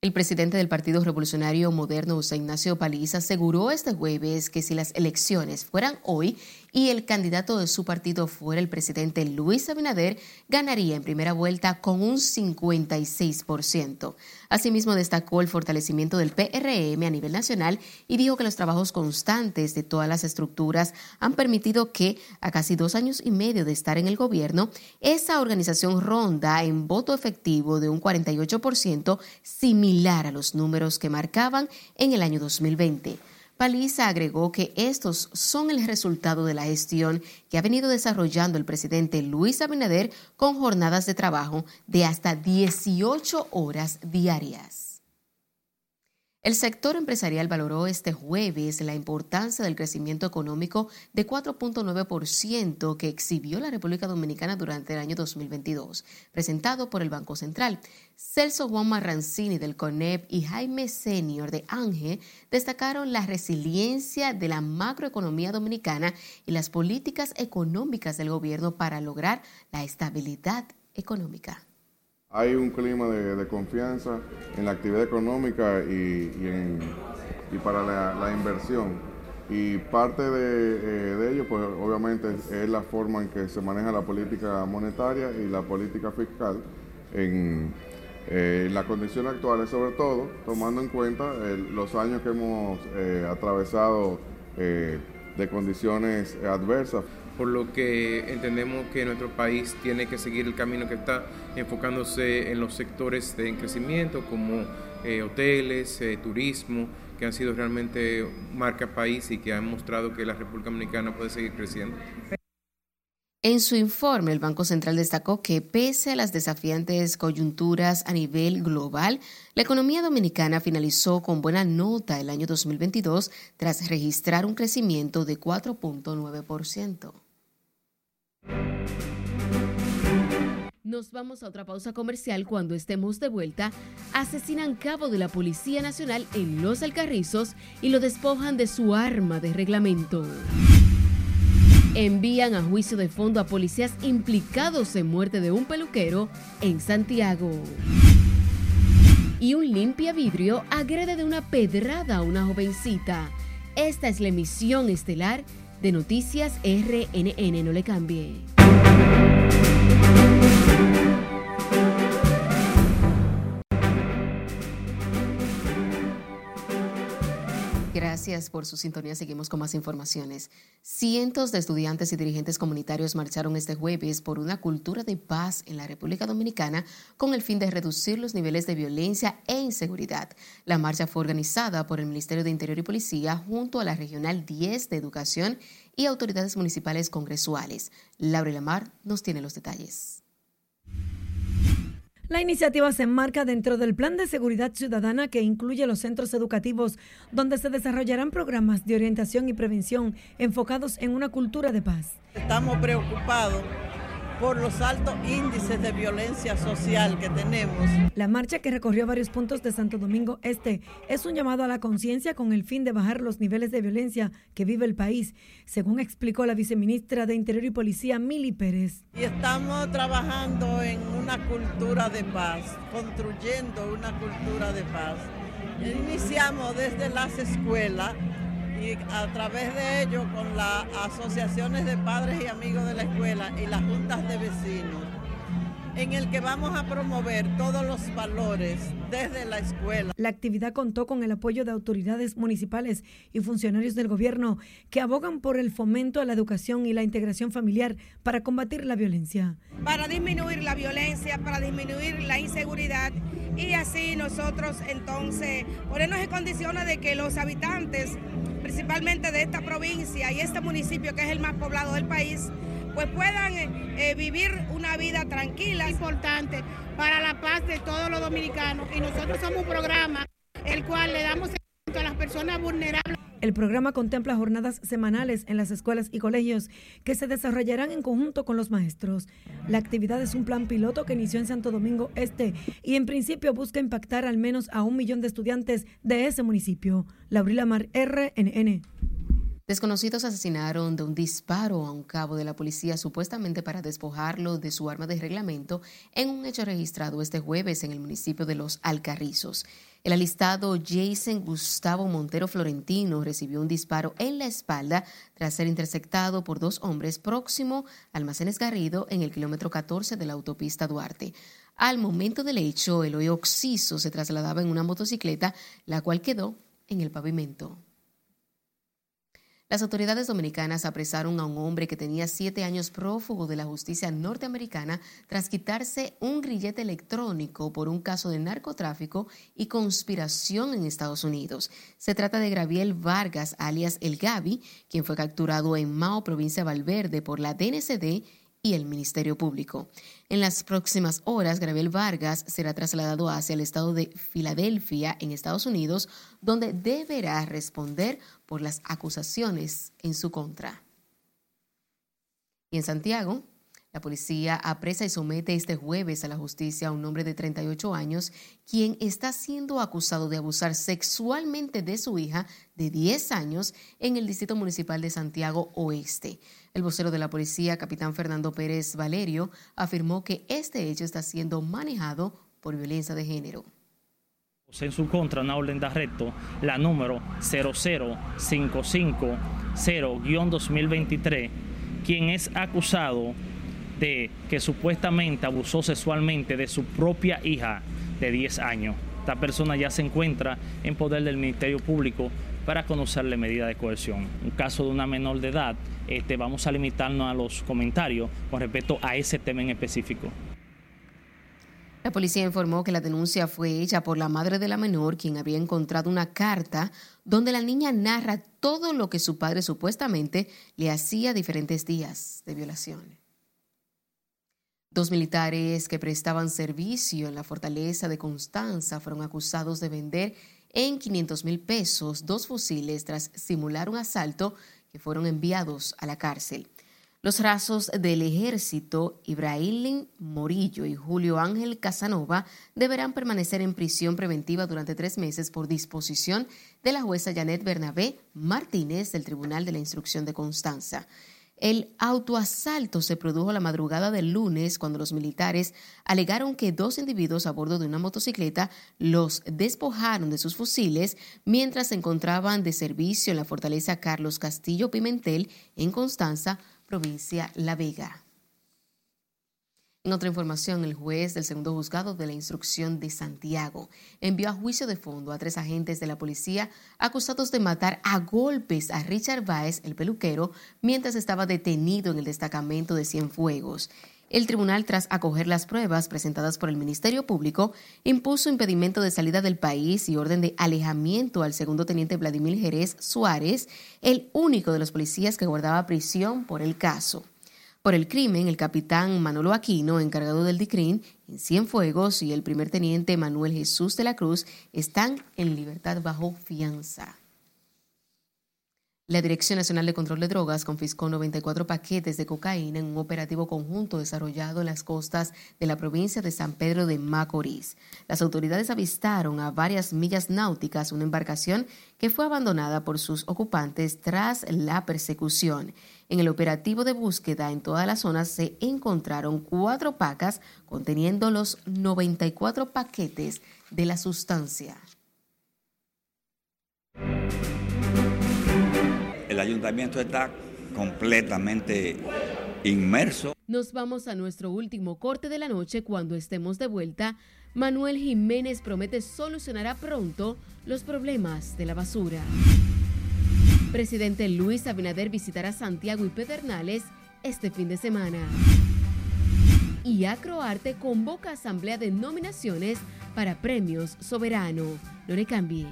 El presidente del Partido Revolucionario Moderno, José Ignacio Paliza, aseguró este jueves que si las elecciones fueran hoy y el candidato de su partido fuera el presidente Luis Abinader, ganaría en primera vuelta con un 56%. Asimismo, destacó el fortalecimiento del PRM a nivel nacional y dijo que los trabajos constantes de todas las estructuras han permitido que, a casi dos años y medio de estar en el gobierno, esa organización ronda en voto efectivo de un 48%, similar a los números que marcaban en el año 2020. Paliza agregó que estos son el resultado de la gestión que ha venido desarrollando el presidente Luis Abinader con jornadas de trabajo de hasta 18 horas diarias. El sector empresarial valoró este jueves la importancia del crecimiento económico de 4.9% que exhibió la República Dominicana durante el año 2022, presentado por el Banco Central. Celso Juan Marrancini del CONEP y Jaime Senior de ANGE destacaron la resiliencia de la macroeconomía dominicana y las políticas económicas del gobierno para lograr la estabilidad económica. Hay un clima de, confianza en la actividad económica y, para la, inversión. Y parte de, eh, ello, pues obviamente es la forma en que se maneja la política monetaria y la política fiscal en eh, las condiciones actuales, sobre todo tomando en cuenta los años que hemos eh, atravesado de condiciones adversas por lo que entendemos que nuestro país tiene que seguir el camino que está enfocándose en los sectores de crecimiento como eh, hoteles, eh, turismo, que han sido realmente marca país y que han mostrado que la República Dominicana puede seguir creciendo. En su informe, el Banco Central destacó que pese a las desafiantes coyunturas a nivel global, la economía dominicana finalizó con buena nota el año 2022 tras registrar un crecimiento de 4.9%. Nos vamos a otra pausa comercial cuando estemos de vuelta. Asesinan cabo de la Policía Nacional en Los Alcarrizos y lo despojan de su arma de reglamento. Envían a juicio de fondo a policías implicados en muerte de un peluquero en Santiago. Y un limpia vidrio agrede de una pedrada a una jovencita. Esta es la emisión estelar de Noticias RNN. No le cambie. Gracias por su sintonía. Seguimos con más informaciones. Cientos de estudiantes y dirigentes comunitarios marcharon este jueves por una cultura de paz en la República Dominicana con el fin de reducir los niveles de violencia e inseguridad. La marcha fue organizada por el Ministerio de Interior y Policía junto a la Regional 10 de Educación y autoridades municipales congresuales. Laura Lamar nos tiene los detalles. La iniciativa se enmarca dentro del Plan de Seguridad Ciudadana que incluye los centros educativos donde se desarrollarán programas de orientación y prevención enfocados en una cultura de paz. Estamos preocupados por los altos índices de violencia social que tenemos. La marcha que recorrió varios puntos de Santo Domingo Este es un llamado a la conciencia con el fin de bajar los niveles de violencia que vive el país, según explicó la viceministra de Interior y Policía, Mili Pérez. Y estamos trabajando en una cultura de paz, construyendo una cultura de paz. Iniciamos desde las escuelas y a través de ello con las asociaciones de padres y amigos de la escuela y las juntas de vecinos, en el que vamos a promover todos los valores desde la escuela. La actividad contó con el apoyo de autoridades municipales y funcionarios del gobierno que abogan por el fomento a la educación y la integración familiar para combatir la violencia. Para disminuir la violencia, para disminuir la inseguridad y así nosotros entonces ponernos en condiciones de que los habitantes principalmente de esta provincia y este municipio que es el más poblado del país, pues puedan eh, eh, vivir una vida tranquila. Importante para la paz de todos los dominicanos y nosotros somos un programa el cual le damos a las personas vulnerables. El programa contempla jornadas semanales en las escuelas y colegios que se desarrollarán en conjunto con los maestros. La actividad es un plan piloto que inició en Santo Domingo Este y en principio busca impactar al menos a un millón de estudiantes de ese municipio. Laurila Mar, RNN. Desconocidos asesinaron de un disparo a un cabo de la policía supuestamente para despojarlo de su arma de reglamento en un hecho registrado este jueves en el municipio de Los Alcarrizos. El alistado Jason Gustavo Montero Florentino recibió un disparo en la espalda tras ser interceptado por dos hombres próximo a Almacenes Garrido en el kilómetro 14 de la autopista Duarte. Al momento del hecho, el hoyo Oxiso se trasladaba en una motocicleta, la cual quedó en el pavimento. Las autoridades dominicanas apresaron a un hombre que tenía siete años prófugo de la justicia norteamericana tras quitarse un grillete electrónico por un caso de narcotráfico y conspiración en Estados Unidos. Se trata de Graviel Vargas, alias El Gavi, quien fue capturado en Mao, provincia de Valverde, por la DNCD y el Ministerio Público. En las próximas horas, Graviel Vargas será trasladado hacia el estado de Filadelfia, en Estados Unidos, donde deberá responder por las acusaciones en su contra. Y en Santiago, la policía apresa y somete este jueves a la justicia a un hombre de 38 años, quien está siendo acusado de abusar sexualmente de su hija de 10 años en el Distrito Municipal de Santiago Oeste. El vocero de la policía, capitán Fernando Pérez Valerio, afirmó que este hecho está siendo manejado por violencia de género. En su contra, una orden de arresto, la número 00550-2023, quien es acusado de que supuestamente abusó sexualmente de su propia hija de 10 años. Esta persona ya se encuentra en poder del Ministerio Público para conocerle medida de coerción. Un caso de una menor de edad, este, vamos a limitarnos a los comentarios con respecto a ese tema en específico. La policía informó que la denuncia fue hecha por la madre de la menor, quien había encontrado una carta donde la niña narra todo lo que su padre supuestamente le hacía diferentes días de violación. Dos militares que prestaban servicio en la fortaleza de Constanza fueron acusados de vender en 500 mil pesos dos fusiles tras simular un asalto que fueron enviados a la cárcel. Los rasos del ejército, Ibrahim Morillo y Julio Ángel Casanova, deberán permanecer en prisión preventiva durante tres meses por disposición de la jueza Janet Bernabé Martínez del Tribunal de la Instrucción de Constanza. El autoasalto se produjo la madrugada del lunes cuando los militares alegaron que dos individuos a bordo de una motocicleta los despojaron de sus fusiles mientras se encontraban de servicio en la fortaleza Carlos Castillo Pimentel en Constanza, provincia La Vega. En otra información, el juez del segundo juzgado de la instrucción de Santiago envió a juicio de fondo a tres agentes de la policía acusados de matar a golpes a Richard Baez, el peluquero, mientras estaba detenido en el destacamento de Cienfuegos. El tribunal, tras acoger las pruebas presentadas por el Ministerio Público, impuso impedimento de salida del país y orden de alejamiento al segundo teniente Vladimir Jerez Suárez, el único de los policías que guardaba prisión por el caso. Por el crimen, el capitán Manolo Aquino, encargado del DICRIN, en Cienfuegos, y el primer teniente Manuel Jesús de la Cruz están en libertad bajo fianza. La Dirección Nacional de Control de Drogas confiscó 94 paquetes de cocaína en un operativo conjunto desarrollado en las costas de la provincia de San Pedro de Macorís. Las autoridades avistaron a varias millas náuticas una embarcación que fue abandonada por sus ocupantes tras la persecución. En el operativo de búsqueda en toda la zona se encontraron cuatro pacas conteniendo los 94 paquetes de la sustancia. Ayuntamiento está completamente inmerso. Nos vamos a nuestro último corte de la noche. Cuando estemos de vuelta, Manuel Jiménez promete solucionará pronto los problemas de la basura. Presidente Luis Abinader visitará Santiago y Pedernales este fin de semana. Y Acroarte convoca asamblea de nominaciones para premios soberano. No le cambie.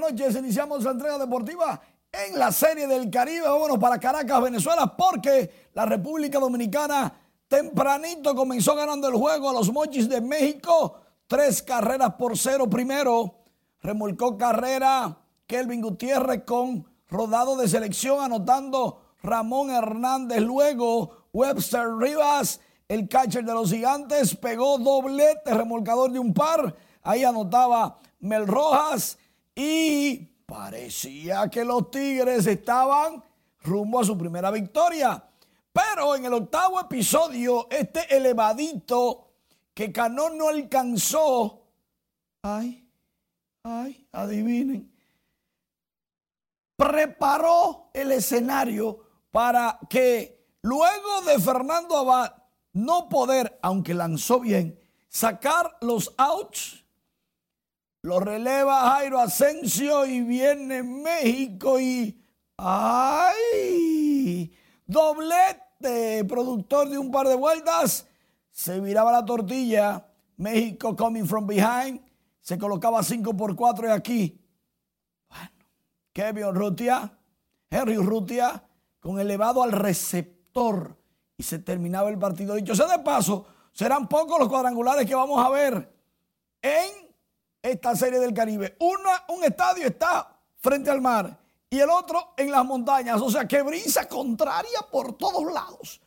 Noches. Iniciamos la entrega deportiva en la Serie del Caribe. Vámonos para Caracas, Venezuela, porque la República Dominicana tempranito comenzó ganando el juego a los Mochis de México. Tres carreras por cero primero. Remolcó carrera Kelvin Gutiérrez con rodado de selección, anotando Ramón Hernández. Luego Webster Rivas, el catcher de los gigantes, pegó doblete, remolcador de un par. Ahí anotaba Mel Rojas y parecía que los Tigres estaban rumbo a su primera victoria. Pero en el octavo episodio, este elevadito que Cano no alcanzó, ay, ay, adivinen, preparó el escenario para que luego de Fernando Abad no poder, aunque lanzó bien, sacar los outs lo releva Jairo Asensio y viene México y... ¡Ay! Doblete, productor de un par de vueltas. Se viraba la tortilla. México coming from behind. Se colocaba 5 por 4 y aquí. Bueno, Kevin Urrutia, Henry Urrutia, con elevado al receptor. Y se terminaba el partido. Dicho sea de paso, serán pocos los cuadrangulares que vamos a ver en esta serie del Caribe. Una, un estadio está frente al mar y el otro en las montañas. O sea que brisa contraria por todos lados.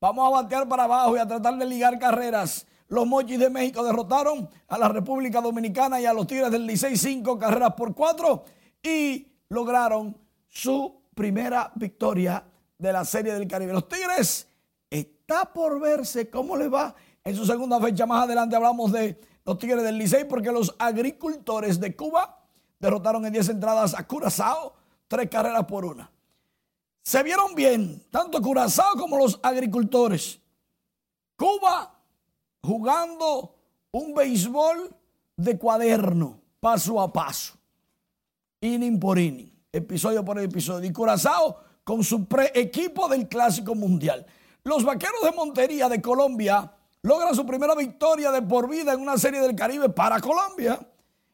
Vamos a batear para abajo y a tratar de ligar carreras. Los Mochis de México derrotaron a la República Dominicana y a los Tigres del Licey cinco carreras por cuatro y lograron su primera victoria de la Serie del Caribe. Los Tigres está por verse cómo les va en su segunda fecha. Más adelante hablamos de los Tigres del Licey porque los agricultores de Cuba derrotaron en 10 entradas a Curazao, tres carreras por una. Se vieron bien, tanto Curazao como los agricultores. Cuba jugando un béisbol de cuaderno, paso a paso, inning por inning, episodio por episodio. Y Curazao con su pre-equipo del Clásico Mundial. Los Vaqueros de Montería de Colombia logra su primera victoria de por vida en una serie del Caribe para Colombia,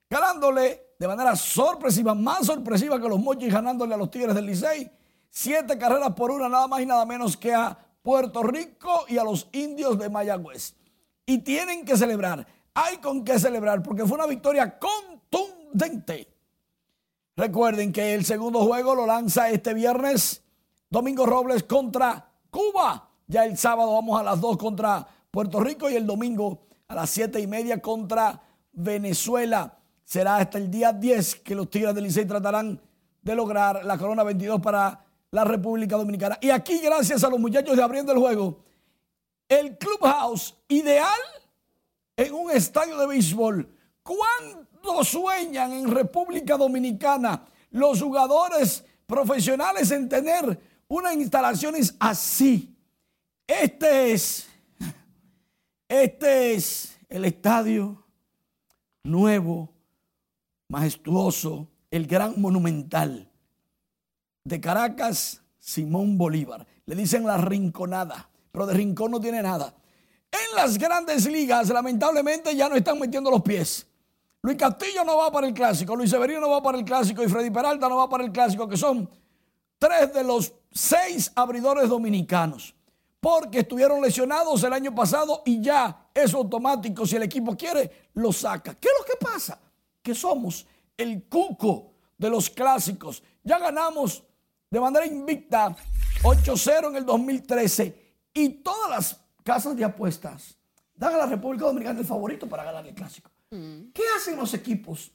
ganándole de manera sorpresiva, más sorpresiva que los Mochis ganándole a los Tigres del Licey. Siete carreras por una, nada más y nada menos que a Puerto Rico y a los indios de Mayagüez. Y tienen que celebrar. Hay con qué celebrar porque fue una victoria contundente. Recuerden que el segundo juego lo lanza este viernes Domingo Robles contra Cuba. Ya el sábado vamos a las 2 contra Puerto Rico y el domingo a las 7 y media contra Venezuela. Será hasta el día 10 que los Tigres del Licey tratarán de lograr la corona 22 para la República Dominicana. Y aquí, gracias a los muchachos de abriendo el juego, el Clubhouse ideal en un estadio de béisbol. ¿Cuánto sueñan en República Dominicana los jugadores profesionales en tener unas instalaciones así? Este es, este es el estadio nuevo, majestuoso, el gran monumental de Caracas, Simón Bolívar. Le dicen la rinconada, pero de rincón no tiene nada. En las grandes ligas, lamentablemente, ya no están metiendo los pies. Luis Castillo no va para el clásico, Luis Severino no va para el clásico y Freddy Peralta no va para el clásico, que son tres de los seis abridores dominicanos, porque estuvieron lesionados el año pasado y ya es automático, si el equipo quiere, lo saca. ¿Qué es lo que pasa? Que somos el cuco de los clásicos. Ya ganamos de manera invicta 8-0 en el 2013 y todas las casas de apuestas dan a la República Dominicana el favorito para ganar el clásico. Mm. ¿Qué hacen los equipos?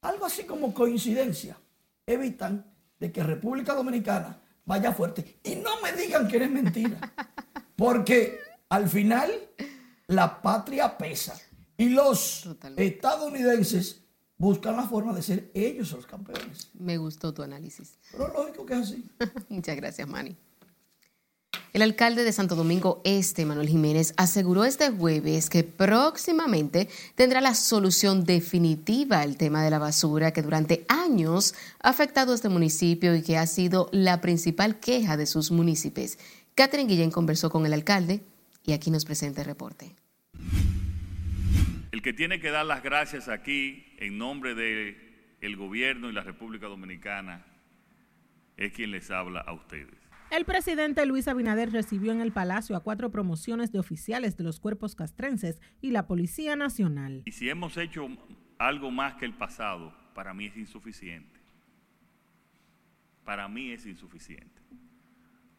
Algo así como coincidencia. Evitan de que República Dominicana vaya fuerte. Y no me digan que es mentira. Porque al final la patria pesa. Y los estadounidenses buscan la forma de ser ellos los campeones. Me gustó tu análisis. Pero lógico que es así. Muchas gracias, Manny. El alcalde de Santo Domingo Este, Manuel Jiménez, aseguró este jueves que próximamente tendrá la solución definitiva al tema de la basura que durante años ha afectado a este municipio y que ha sido la principal queja de sus municipios. Catherine Guillén conversó con el alcalde y aquí nos presenta el reporte. El que tiene que dar las gracias aquí en nombre del gobierno y la República Dominicana es quien les habla a ustedes. El presidente Luis Abinader recibió en el Palacio a cuatro promociones de oficiales de los cuerpos castrenses y la Policía Nacional. Y si hemos hecho algo más que el pasado, para mí es insuficiente. Para mí es insuficiente.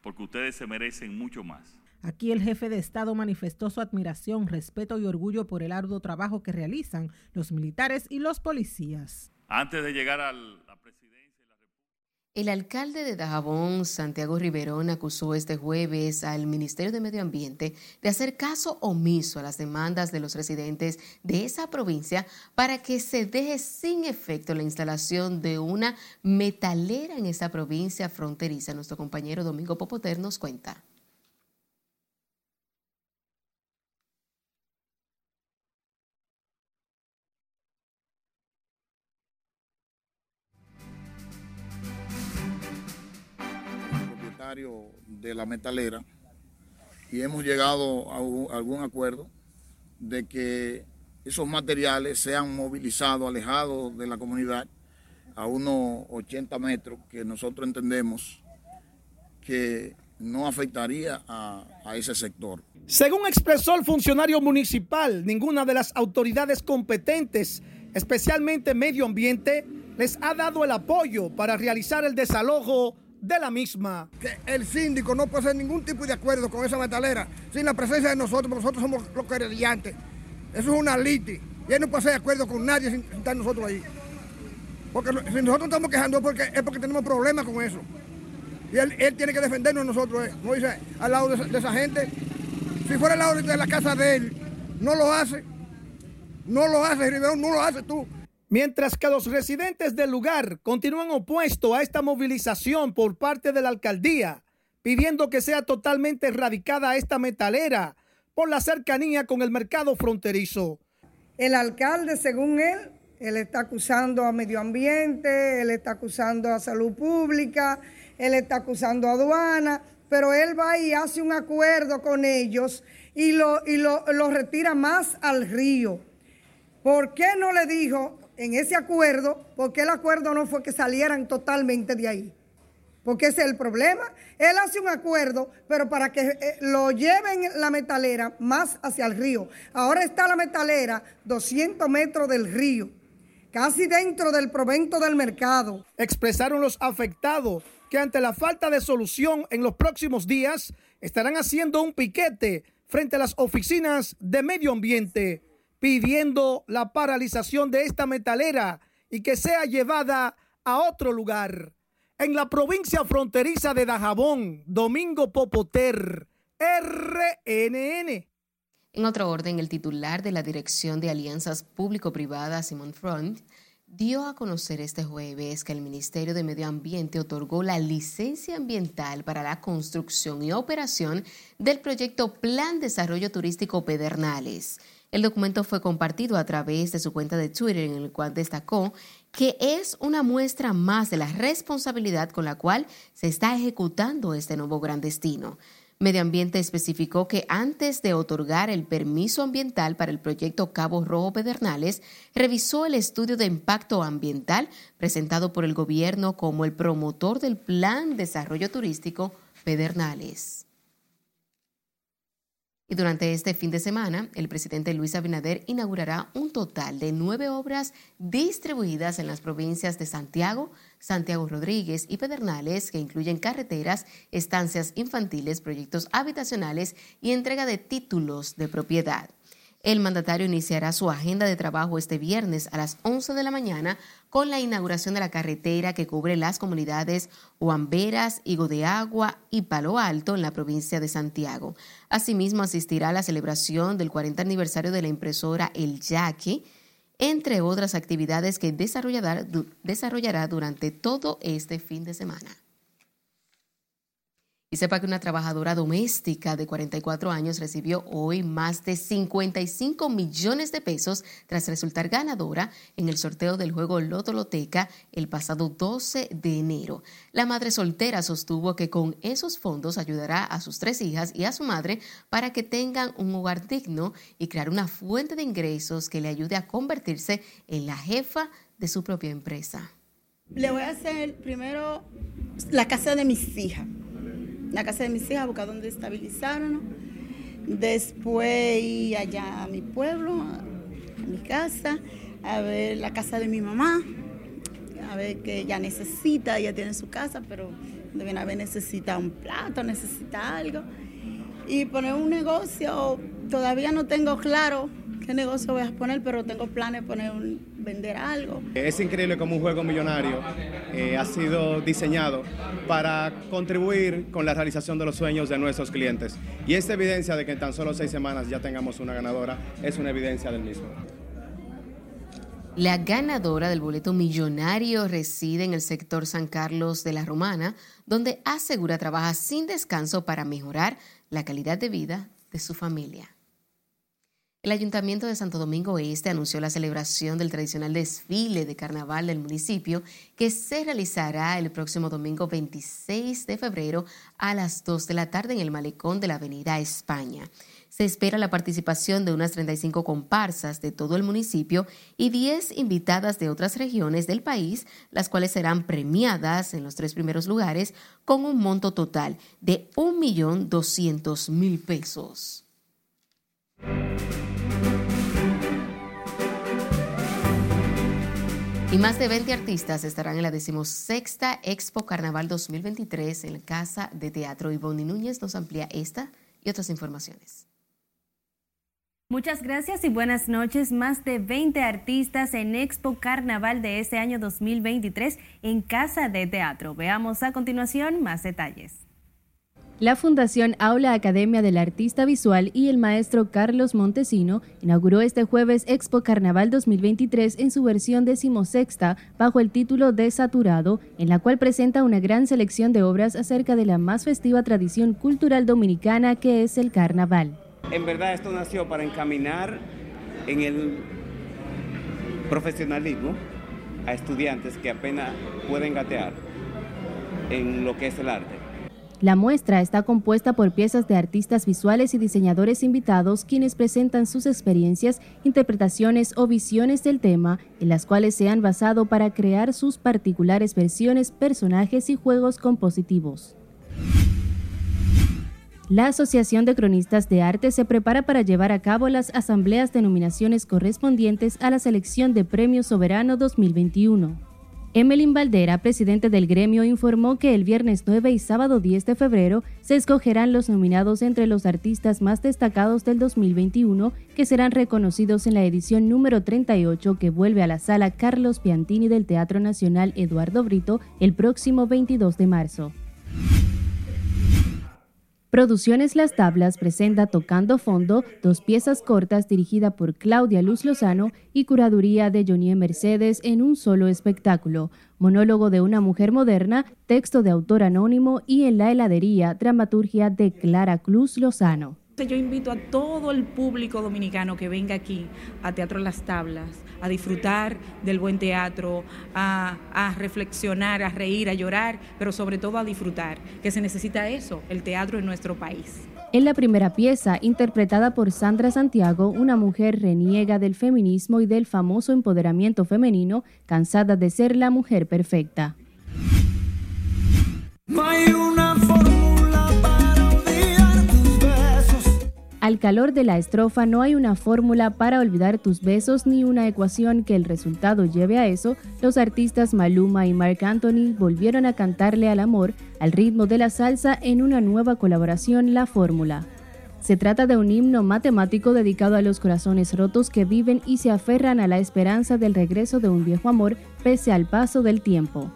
Porque ustedes se merecen mucho más. Aquí el jefe de Estado manifestó su admiración, respeto y orgullo por el arduo trabajo que realizan los militares y los policías. Antes de llegar a la presidencia... El alcalde de Dajabón, Santiago Riverón, acusó este jueves al Ministerio de Medio Ambiente de hacer caso omiso a las demandas de los residentes de esa provincia para que se deje sin efecto la instalación de una metalera en esa provincia fronteriza. Nuestro compañero Domingo Popoter nos cuenta. De la metalera y hemos llegado a algún acuerdo de que esos materiales sean movilizados, alejados de la comunidad a unos 80 metros que nosotros entendemos que no afectaría a, ese sector. Según expresó el funcionario municipal, ninguna de las autoridades competentes, especialmente medio ambiente, les ha dado el apoyo para realizar el desalojo de la misma. Que el síndico no puede hacer ningún tipo de acuerdo con esa metalera sin la presencia de nosotros, porque nosotros somos los querellantes. Eso es una liti. Y él no puede hacer acuerdo con nadie sin, estar nosotros ahí. Porque si nosotros estamos quejando porque, es porque tenemos problemas con eso. Y él, tiene que defendernos nosotros, eh. no dice al lado de esa, gente. Si fuera al lado de la casa de él, no lo hace. No lo hace, Riverón, no lo hace tú. Mientras que los residentes del lugar continúan opuestos a esta movilización por parte de la alcaldía, pidiendo que sea totalmente erradicada esta metalera por la cercanía con el mercado fronterizo. El alcalde, según él, él está acusando a medio ambiente, él está acusando a salud pública, él está acusando a aduana, pero él va y hace un acuerdo con ellos y lo, y lo, lo retira más al río. ¿Por qué no le dijo en ese acuerdo, porque el acuerdo no fue que salieran totalmente de ahí. porque ese es el problema. Él hace un acuerdo, pero para que eh, lo lleven la metalera más hacia el río. Ahora está la metalera 200 metros del río, casi dentro del provento del mercado. Expresaron los afectados que ante la falta de solución en los próximos días estarán haciendo un piquete frente a las oficinas de medio ambiente, pidiendo la paralización de esta metalera y que sea llevada a otro lugar en la provincia fronteriza de Dajabón, Domingo Popoter, RNN. En otro orden, el titular de la Dirección de Alianzas Público-Privadas, Simon Front, dio a conocer este jueves que el Ministerio de Medio Ambiente otorgó la licencia ambiental para la construcción y operación del proyecto Plan Desarrollo Turístico Pedernales. El documento fue compartido a través de su cuenta de Twitter en el cual destacó que es una muestra más de la responsabilidad con la cual se está ejecutando este nuevo gran destino. Medio Ambiente especificó que antes de otorgar el permiso ambiental para el proyecto Cabo Rojo Pedernales, revisó el estudio de impacto ambiental presentado por el gobierno como el promotor del Plan Desarrollo Turístico Pedernales. Y durante este fin de semana, el presidente Luis Abinader inaugurará un total de nueve obras distribuidas en las provincias de Santiago, Santiago Rodríguez y Pedernales, que incluyen carreteras, estancias infantiles, proyectos habitacionales y entrega de títulos de propiedad. El mandatario iniciará su agenda de trabajo este viernes a las 11 de la mañana con la inauguración de la carretera que cubre las comunidades Huamberas, Higo de Agua y Palo Alto en la provincia de Santiago. Asimismo, asistirá a la celebración del 40 aniversario de la impresora El Yaque, entre otras actividades que desarrollará, desarrollará durante todo este fin de semana. Y sepa que una trabajadora doméstica de 44 años recibió hoy más de 55 millones de pesos tras resultar ganadora en el sorteo del juego Loto Loteca el pasado 12 de enero. La madre soltera sostuvo que con esos fondos ayudará a sus tres hijas y a su madre para que tengan un hogar digno y crear una fuente de ingresos que le ayude a convertirse en la jefa de su propia empresa. Le voy a hacer primero la casa de mis hijas la casa de mis hijas, buscar dónde estabilizaron. Después ir allá a mi pueblo, a mi casa, a ver la casa de mi mamá, a ver que ella necesita, ella tiene su casa, pero deben haber necesita un plato, necesita algo. Y poner un negocio, todavía no tengo claro qué negocio voy a poner, pero tengo planes de poner un, vender algo. Es increíble como un juego millonario eh, ha sido diseñado para contribuir con la realización de los sueños de nuestros clientes. Y esta evidencia de que en tan solo seis semanas ya tengamos una ganadora es una evidencia del mismo. La ganadora del boleto millonario reside en el sector San Carlos de la Romana, donde asegura trabaja sin descanso para mejorar la calidad de vida de su familia. El Ayuntamiento de Santo Domingo Este anunció la celebración del tradicional desfile de carnaval del municipio que se realizará el próximo domingo 26 de febrero a las 2 de la tarde en el malecón de la Avenida España. Se espera la participación de unas 35 comparsas de todo el municipio y 10 invitadas de otras regiones del país, las cuales serán premiadas en los tres primeros lugares con un monto total de 1.200.000 pesos. Y más de 20 artistas estarán en la decimosexta Expo Carnaval 2023 en Casa de Teatro. Ivonne Núñez nos amplía esta y otras informaciones. Muchas gracias y buenas noches. Más de 20 artistas en Expo Carnaval de este año 2023 en Casa de Teatro. Veamos a continuación más detalles. La Fundación Aula Academia del Artista Visual y el maestro Carlos Montesino inauguró este jueves Expo Carnaval 2023 en su versión decimosexta bajo el título Desaturado, en la cual presenta una gran selección de obras acerca de la más festiva tradición cultural dominicana que es el carnaval. En verdad esto nació para encaminar en el profesionalismo a estudiantes que apenas pueden gatear en lo que es el arte La muestra está compuesta por piezas de artistas visuales y diseñadores invitados quienes presentan sus experiencias, interpretaciones o visiones del tema, en las cuales se han basado para crear sus particulares versiones, personajes y juegos compositivos. La Asociación de Cronistas de Arte se prepara para llevar a cabo las asambleas de nominaciones correspondientes a la selección de Premio Soberano 2021. Emelin Valdera, presidente del gremio, informó que el viernes 9 y sábado 10 de febrero se escogerán los nominados entre los artistas más destacados del 2021 que serán reconocidos en la edición número 38 que vuelve a la sala Carlos Piantini del Teatro Nacional Eduardo Brito el próximo 22 de marzo. Producciones Las Tablas presenta Tocando Fondo, dos piezas cortas dirigida por Claudia Luz Lozano y curaduría de Jonie Mercedes en un solo espectáculo. Monólogo de una mujer moderna, texto de autor anónimo y en la heladería, dramaturgia de Clara Cruz Lozano. Yo invito a todo el público dominicano que venga aquí a Teatro Las Tablas a disfrutar del buen teatro, a, a, reflexionar, a reír, a llorar, pero sobre todo a disfrutar, que se necesita eso, el teatro en nuestro país. En la primera pieza, interpretada por Sandra Santiago, una mujer reniega del feminismo y del famoso empoderamiento femenino, cansada de ser la mujer perfecta. No hay una fórmula Al calor de la estrofa no hay una fórmula para olvidar tus besos ni una ecuación que el resultado lleve a eso. Los artistas Maluma y Marc Anthony volvieron a cantarle al amor al ritmo de la salsa en una nueva colaboración La Fórmula. Se trata de un himno matemático dedicado a los corazones rotos que viven y se aferran a la esperanza del regreso de un viejo amor pese al paso del tiempo.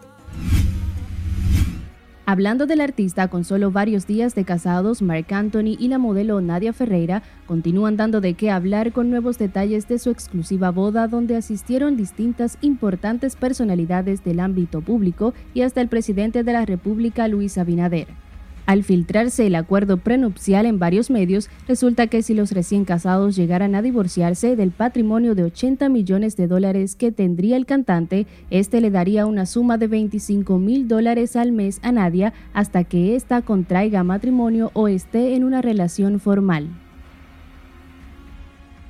Hablando del artista con solo varios días de casados, Marc Anthony y la modelo Nadia Ferreira continúan dando de qué hablar con nuevos detalles de su exclusiva boda donde asistieron distintas importantes personalidades del ámbito público y hasta el presidente de la República, Luis Abinader. Al filtrarse el acuerdo prenupcial en varios medios, resulta que si los recién casados llegaran a divorciarse del patrimonio de 80 millones de dólares que tendría el cantante, este le daría una suma de 25 mil dólares al mes a Nadia hasta que ésta contraiga matrimonio o esté en una relación formal.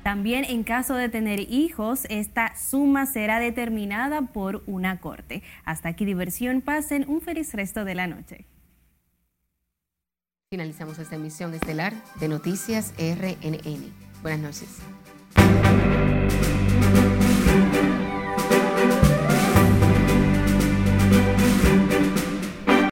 También en caso de tener hijos, esta suma será determinada por una corte. Hasta aquí diversión, pasen un feliz resto de la noche. Finalizamos esta emisión estelar de Noticias RNN. Buenas noches.